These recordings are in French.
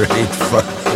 Great fun.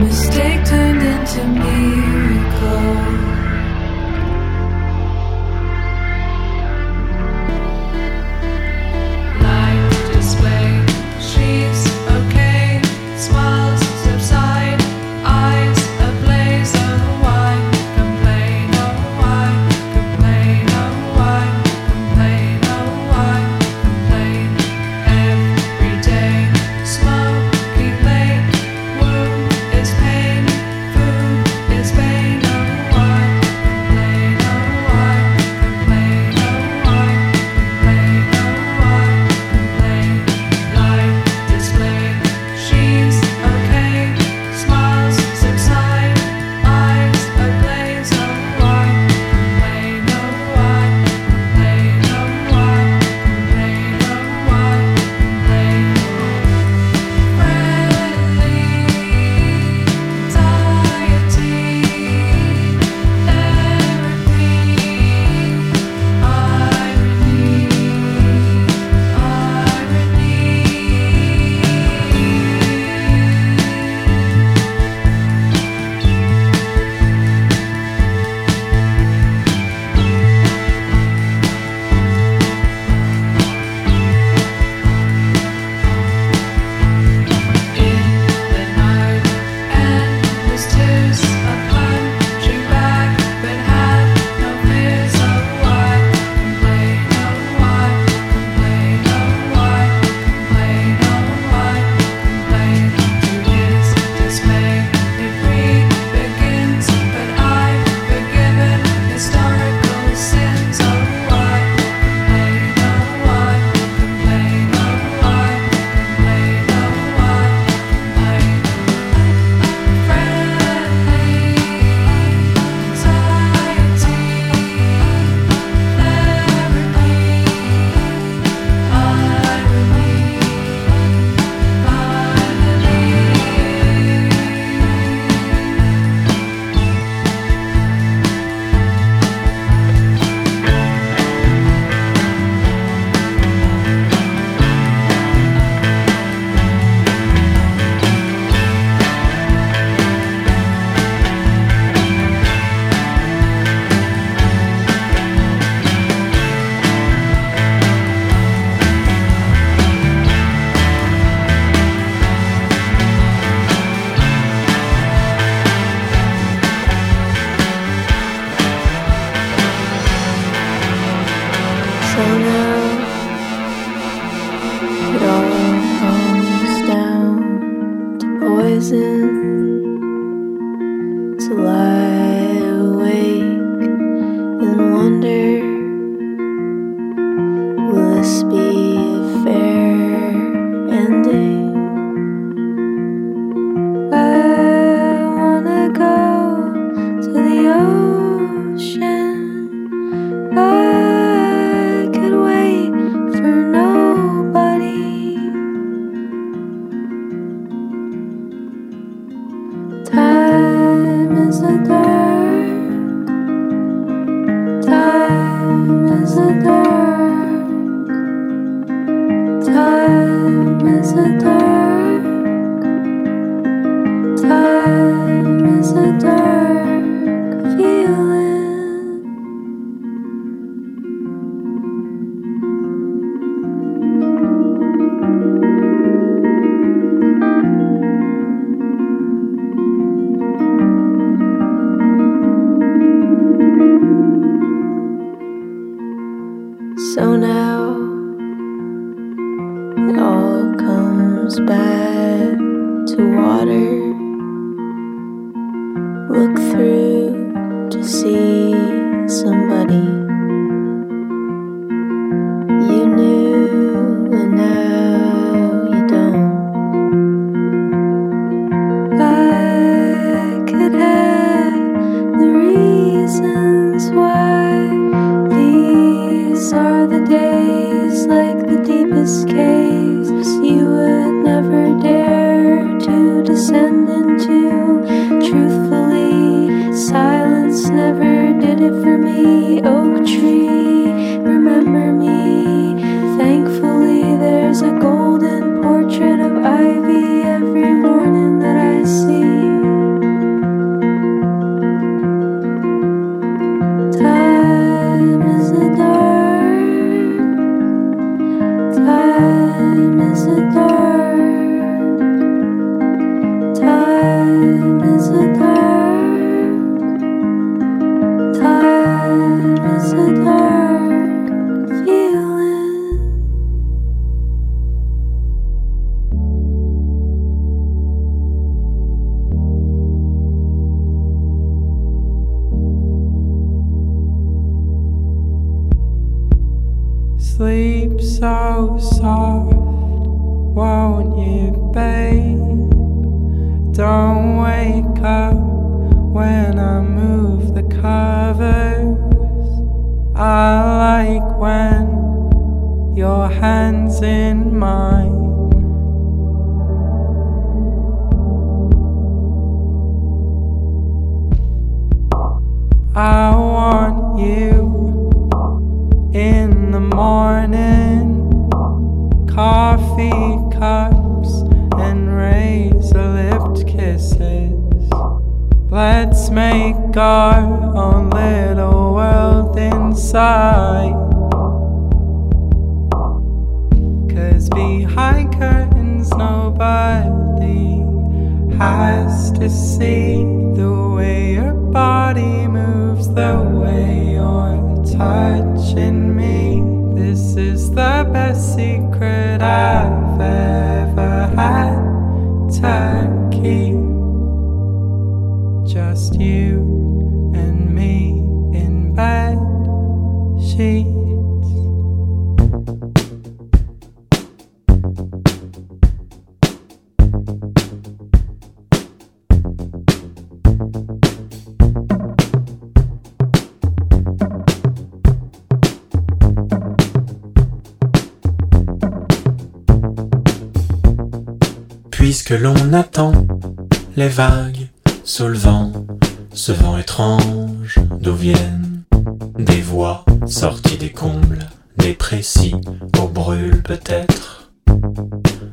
Mistake turned into miracle. the girl. so soft, won't you, babe? Don't wake up when I move the covers. I like when your hands in mine. I want you in the morning. Make our own little world inside. Cause behind curtains, nobody has to see the way your body moves, the les vagues sous le vent, ce vent étrange d'où viennent des voix sorties des combles, des précis au brûle peut-être,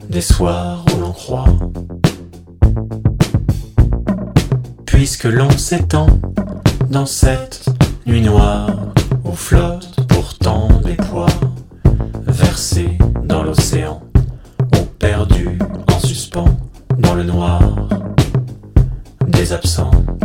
des soirs où l'on croit. Puisque l'on s'étend dans cette nuit noire où flottent pourtant des poids versés dans l'océan, ont perdu dans le noir des absents.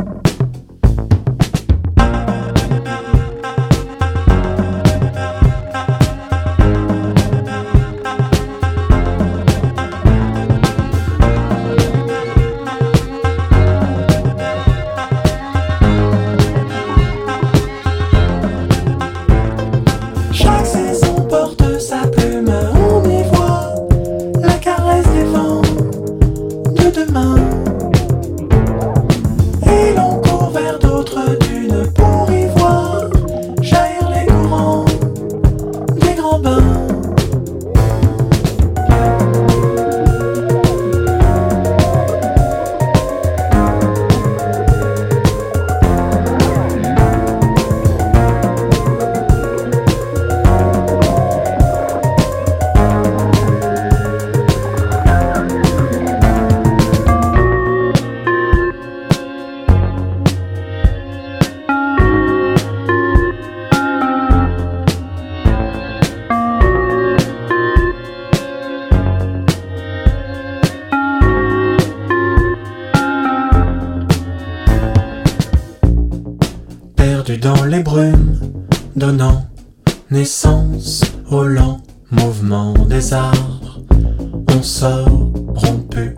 Rompu,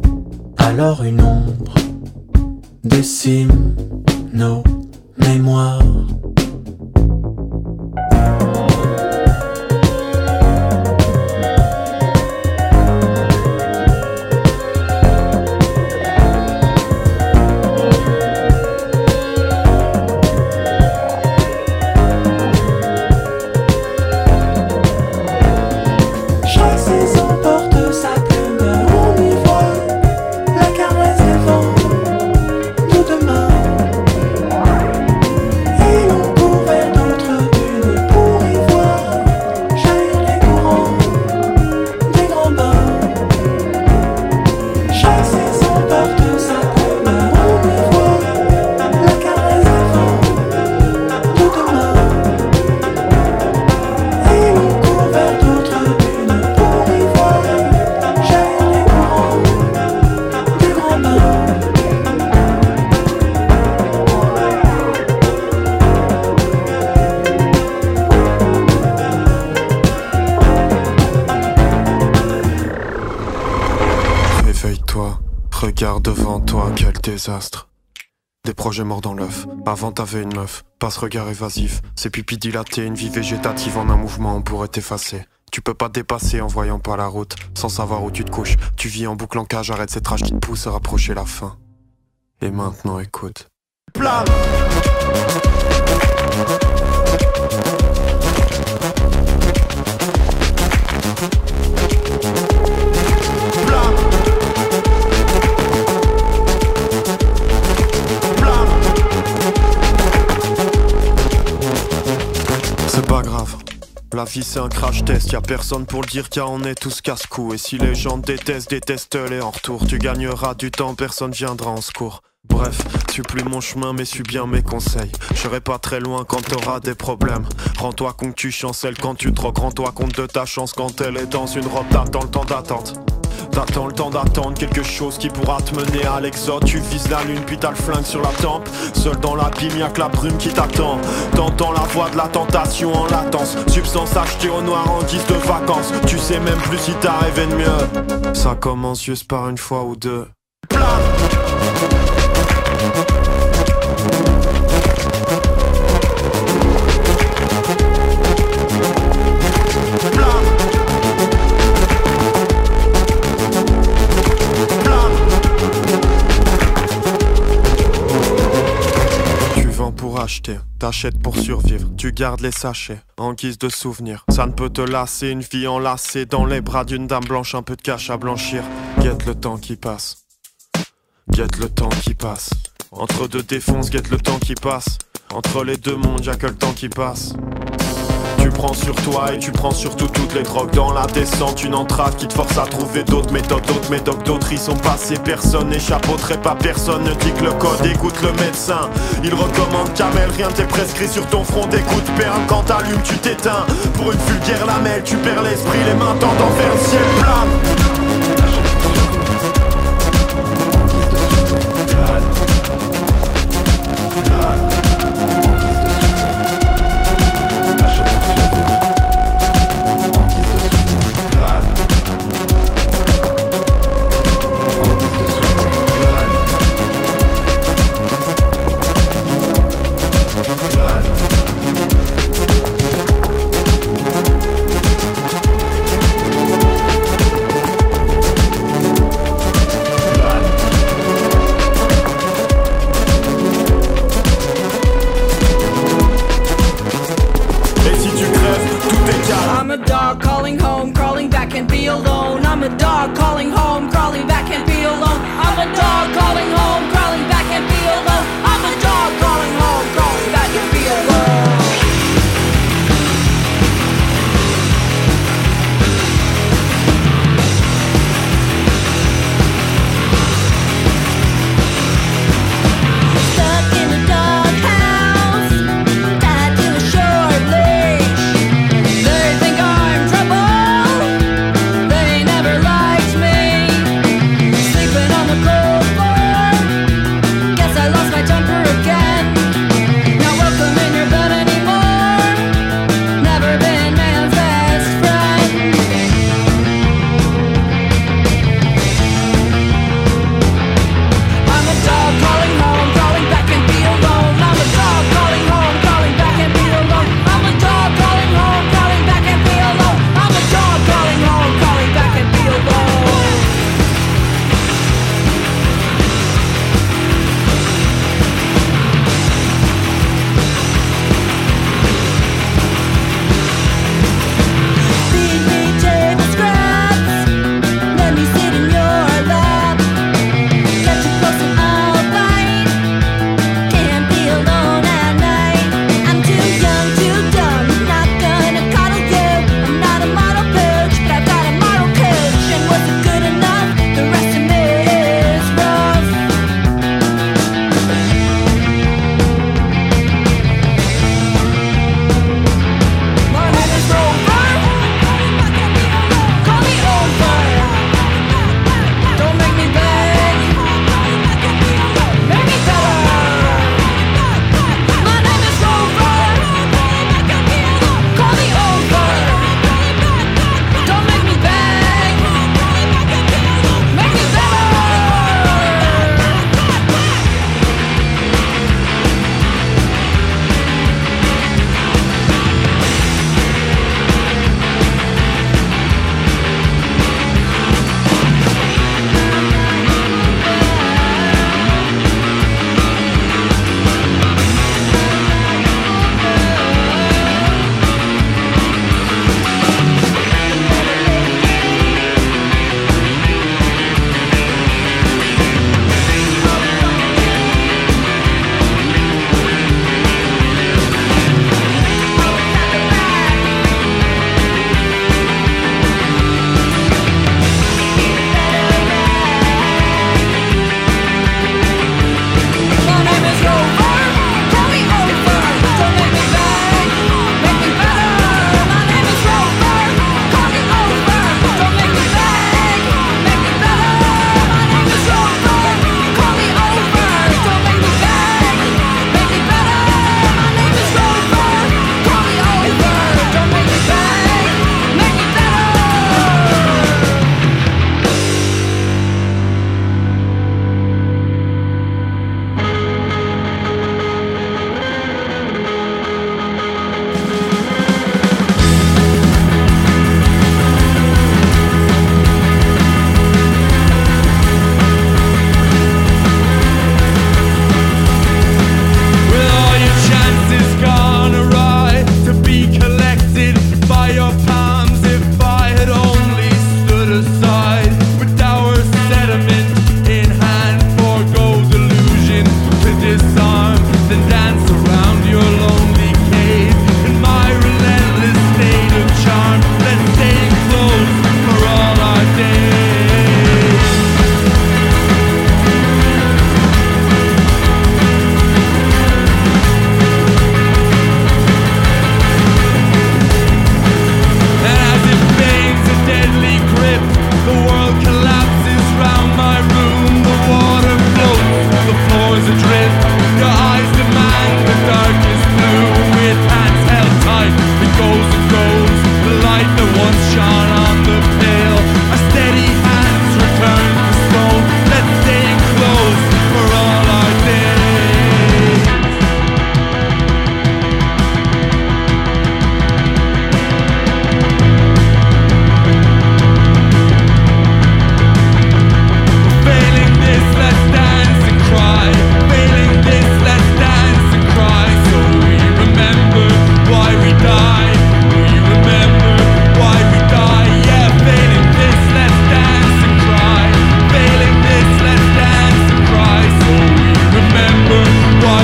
alors une ombre décime nos mémoires. Projets morts dans l'œuf. Avant t'avais une meuf. Pas ce regard évasif. Ces pupilles dilatées, une vie végétative en un mouvement, on pourrait t'effacer. Tu peux pas dépasser en voyant pas la route, sans savoir où tu te couches. Tu vis en boucle en cage, arrête cette rage qui te pousse à rapprocher la fin. Et maintenant écoute. La vie c'est un crash test, y a personne pour le dire car on est tous casse-cou. Et si les gens détestent, détestent-les en retour. Tu gagneras du temps, personne viendra en secours Bref, suis plus mon chemin mais suis bien mes conseils. Je serai pas très loin quand t'auras des problèmes. Rends-toi compte tu chancelles quand tu te rends-toi compte de ta chance quand elle est dans une robe. T'attends le temps d'attente T'attends le temps d'attendre quelque chose qui pourra te mener à l'exode. Tu vises la lune puis t'as le flingue sur la tempe. Seul dans l'abîme y'a que la brume qui t'attend. T'entends la voix de la tentation en latence. Substance achetée au noir en guise de vacances. Tu sais même plus si t'as rêvé de mieux. Ça commence juste par une fois ou deux t'achètes pour survivre, tu gardes les sachets en guise de souvenir. Ça ne peut te lasser, une vie enlacée dans les bras d'une dame blanche, un peu de cash à blanchir. Guette le temps qui passe, guette le temps qui passe. Entre deux défonces, guette le temps qui passe. Entre les deux mondes, y'a que le temps qui passe. Prends sur toi et tu prends surtout toutes les drogues. Dans la descente Une entrave qui te force à trouver d'autres méthodes, d'autres méthodes, d'autres. Y sont passés Personne n'échappe au trépas, personne. Ne dit que le code Écoute le médecin, il recommande Camel Rien t'est prescrit sur ton front. D'écoute Perle quand t'allumes tu t'éteins. Pour une vulgaire lamelle tu perds l'esprit Les mains tendant vers le ciel plat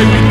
life.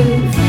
You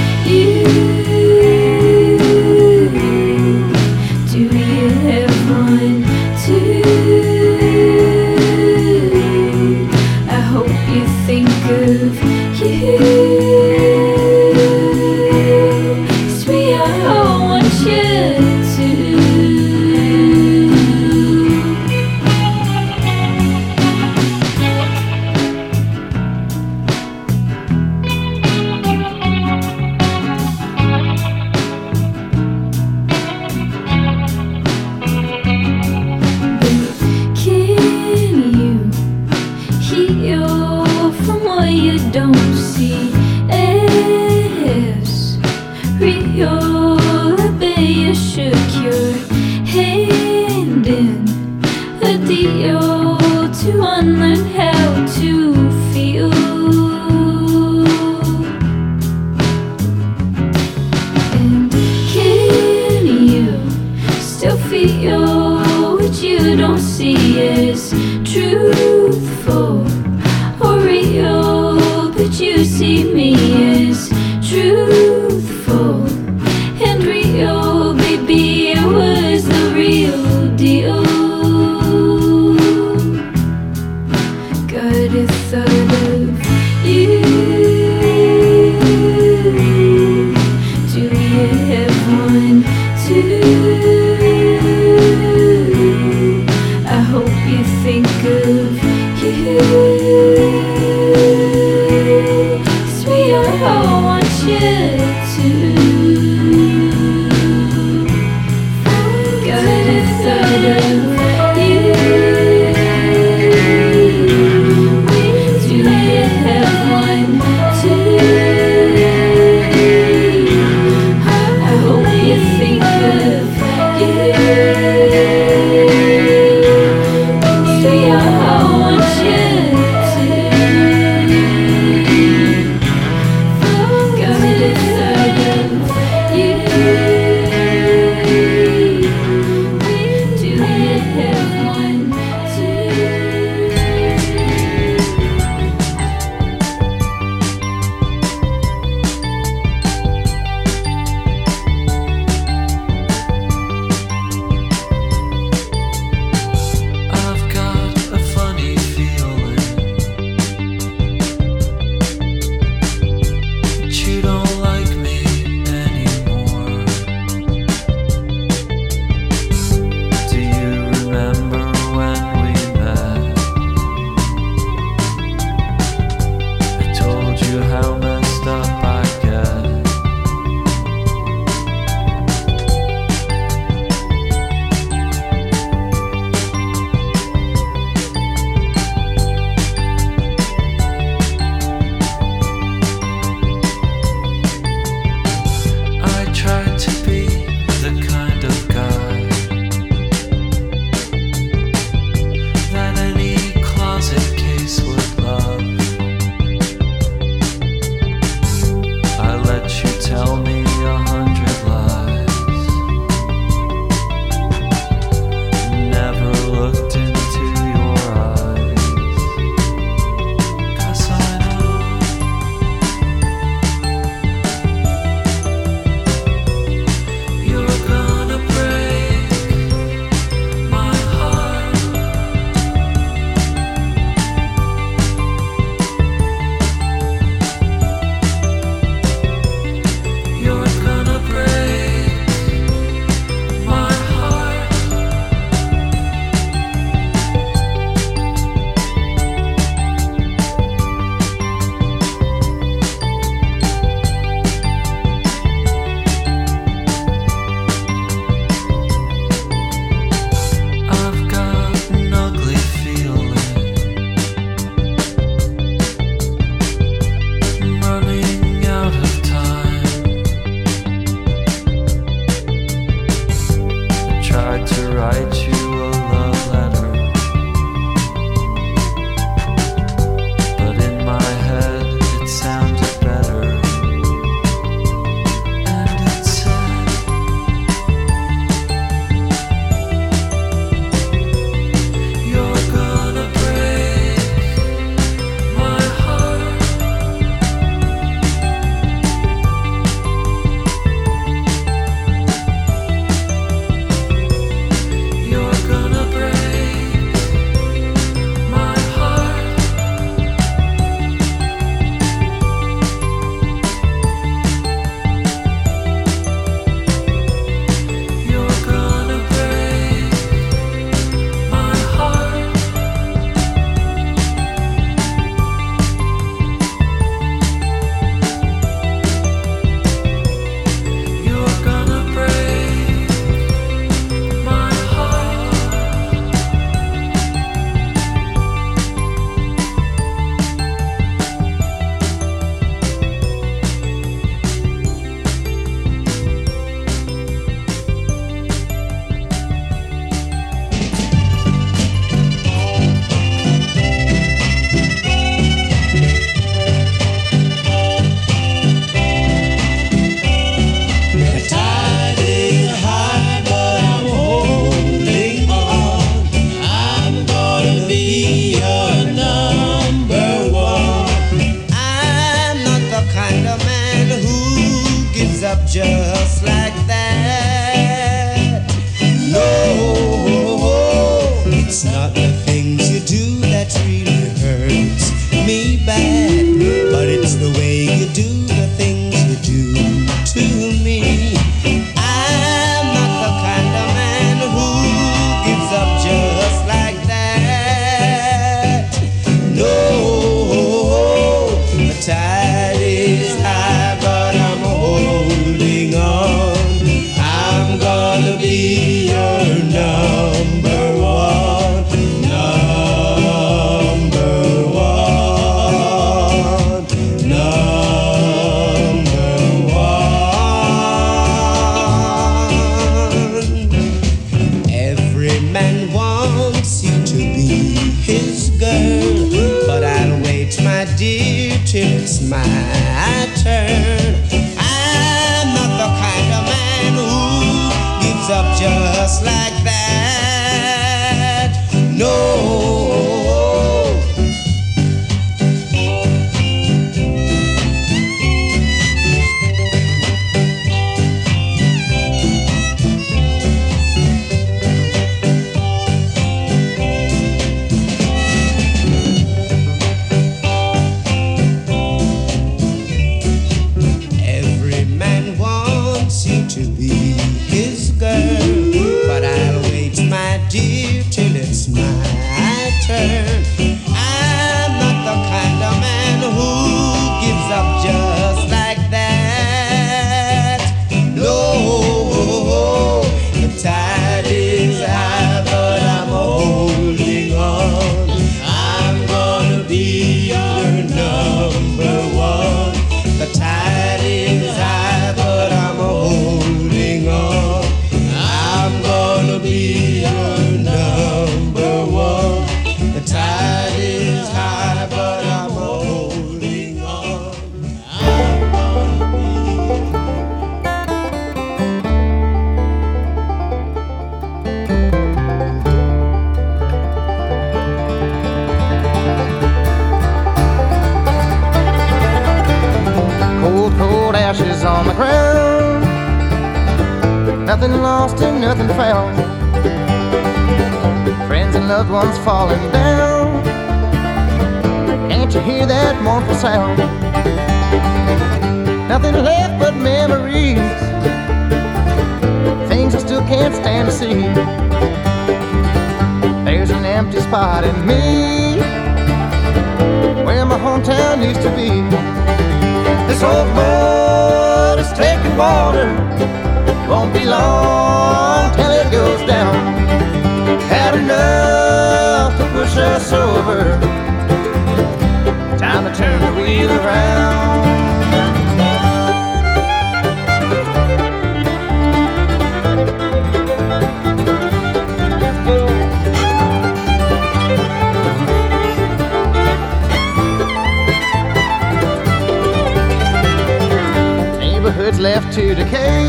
to decay.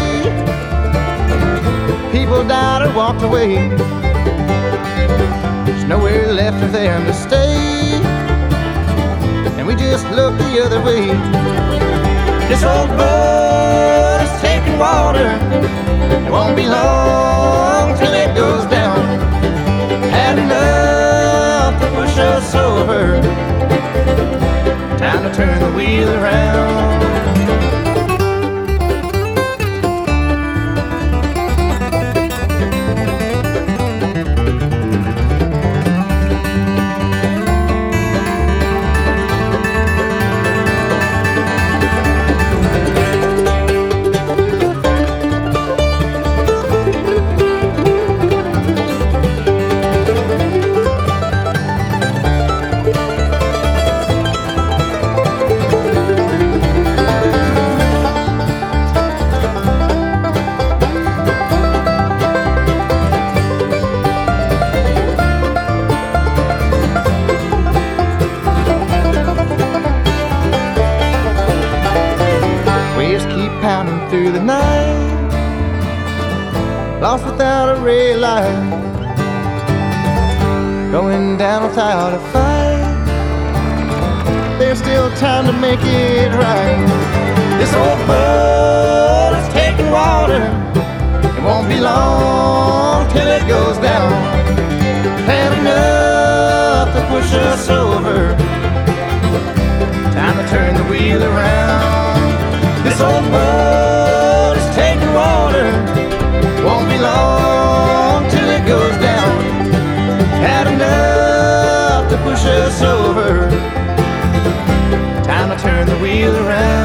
People died or walked away. There's nowhere left for them to stay. And we just look the other way. This old boat is taking water. It won't be long till it goes down. Had enough to push us over. Time to turn the wheel around. fire. Going down without a fight. There's still time to make it right. This old boat is taking water. It won't be long till it goes down. Had enough to push us over. Time to turn the wheel around. This old boat is taking water. Won't be long goes down. Had enough to push us over. Time to turn the wheel around.